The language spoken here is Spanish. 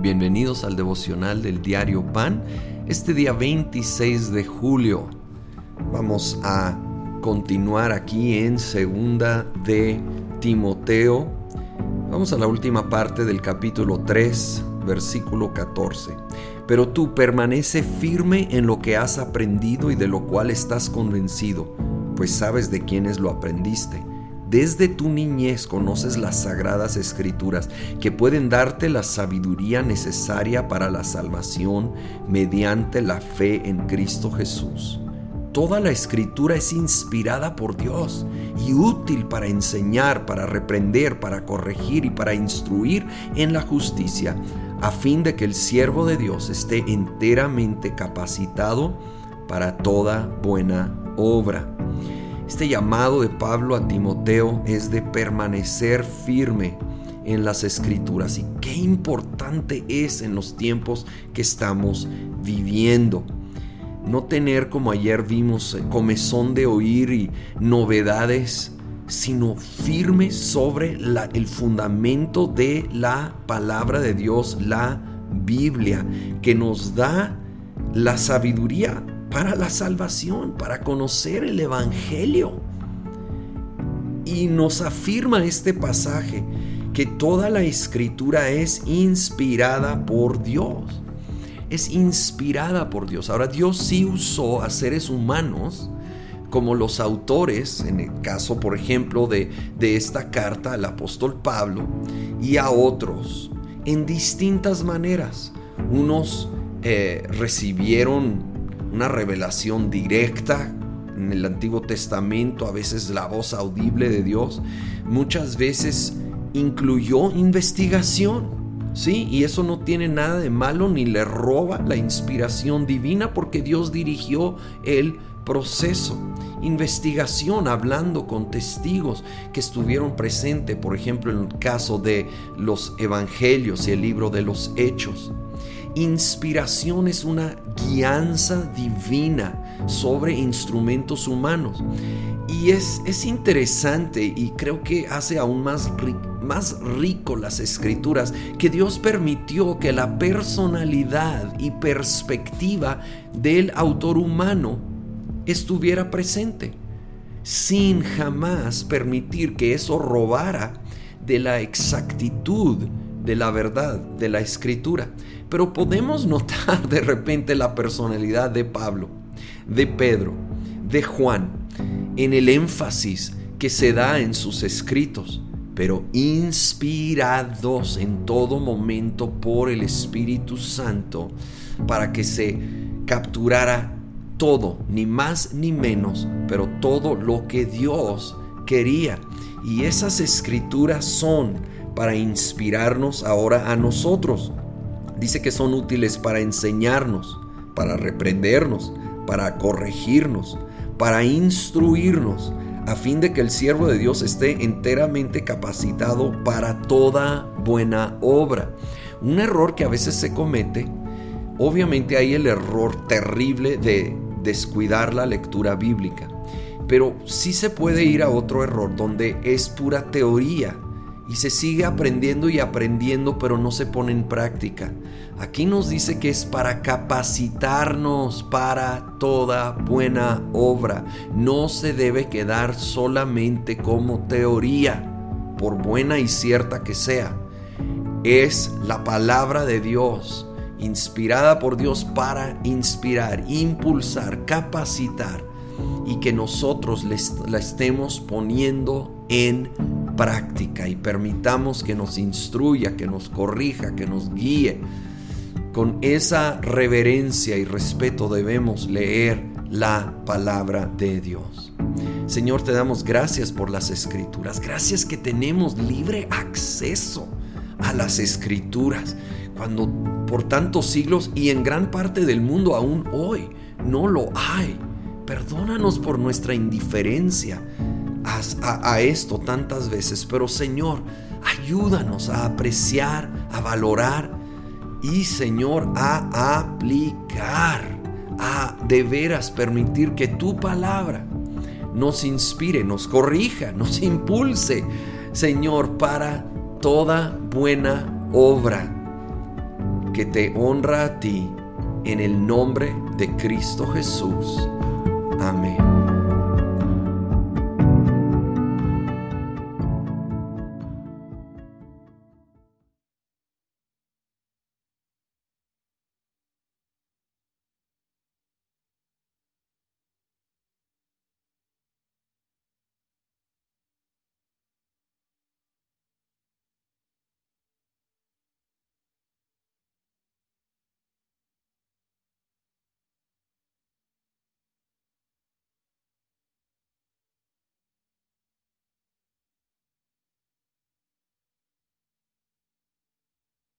Bienvenidos al devocional del diario Pan, este día 26 de julio. Vamos a continuar aquí en segunda de Timoteo. Vamos a la última parte del capítulo 3, versículo 14. Pero tú permanece firme en lo que has aprendido y de lo cual estás convencido, pues sabes de quiénes lo aprendiste desde tu niñez conoces las sagradas escrituras que pueden darte la sabiduría necesaria para la salvación mediante la fe en Cristo Jesús. Toda la escritura es inspirada por Dios y útil para enseñar, para reprender, para corregir y para instruir en la justicia, a fin de que el siervo de Dios esté enteramente capacitado para toda buena obra. Este llamado de Pablo a Timoteo es de permanecer firme en las escrituras y qué importante es en los tiempos que estamos viviendo. No tener como ayer vimos comezón de oír y novedades, sino firme sobre el fundamento de la palabra de Dios, la Biblia, que nos da la sabiduría para la salvación, para conocer el Evangelio. Y nos afirma este pasaje que toda la escritura es inspirada por Dios. Es inspirada por Dios. Ahora Dios sí usó a seres humanos como los autores, en el caso por ejemplo de, de esta carta al apóstol Pablo, y a otros, en distintas maneras. Unos eh, recibieron una revelación directa en el Antiguo Testamento, a veces la voz audible de Dios, muchas veces incluyó investigación. Sí, y eso no tiene nada de malo ni le roba la inspiración divina porque Dios dirigió el proceso. Investigación hablando con testigos que estuvieron presentes, por ejemplo, en el caso de los evangelios y el libro de los hechos. Inspiración es una guianza divina sobre instrumentos humanos. Y es, es interesante y creo que hace aún más, más rico las escrituras que Dios permitió que la personalidad y perspectiva del autor humano estuviera presente, sin jamás permitir que eso robara de la exactitud de la verdad de la escritura. Pero podemos notar de repente la personalidad de Pablo, de Pedro, de Juan, en el énfasis que se da en sus escritos, pero inspirados en todo momento por el Espíritu Santo para que se capturara todo, ni más ni menos, pero todo lo que Dios quería. Y esas escrituras son para inspirarnos ahora a nosotros. Dice que son útiles para enseñarnos, para reprendernos, para corregirnos, para instruirnos, a fin de que el siervo de Dios esté enteramente capacitado para toda buena obra. Un error que a veces se comete, obviamente hay el error terrible de descuidar la lectura bíblica, pero sí se puede ir a otro error donde es pura teoría y se sigue aprendiendo y aprendiendo, pero no se pone en práctica. Aquí nos dice que es para capacitarnos para toda buena obra. No se debe quedar solamente como teoría, por buena y cierta que sea. Es la palabra de Dios, inspirada por Dios para inspirar, impulsar, capacitar y que nosotros la estemos poniendo en práctica y permitamos que nos instruya, que nos corrija, que nos guíe. Con esa reverencia y respeto debemos leer la palabra de Dios. Señor, te damos gracias por las escrituras. Gracias que tenemos libre acceso a las escrituras. Cuando por tantos siglos y en gran parte del mundo aún hoy no lo hay. Perdónanos por nuestra indiferencia a, esto tantas veces, pero Señor, ayúdanos a apreciar, a valorar y Señor, a aplicar, a de veras permitir que tu palabra nos inspire, nos corrija, nos impulse, Señor, para toda buena obra que te honra a ti, en el nombre de Cristo Jesús. Amén.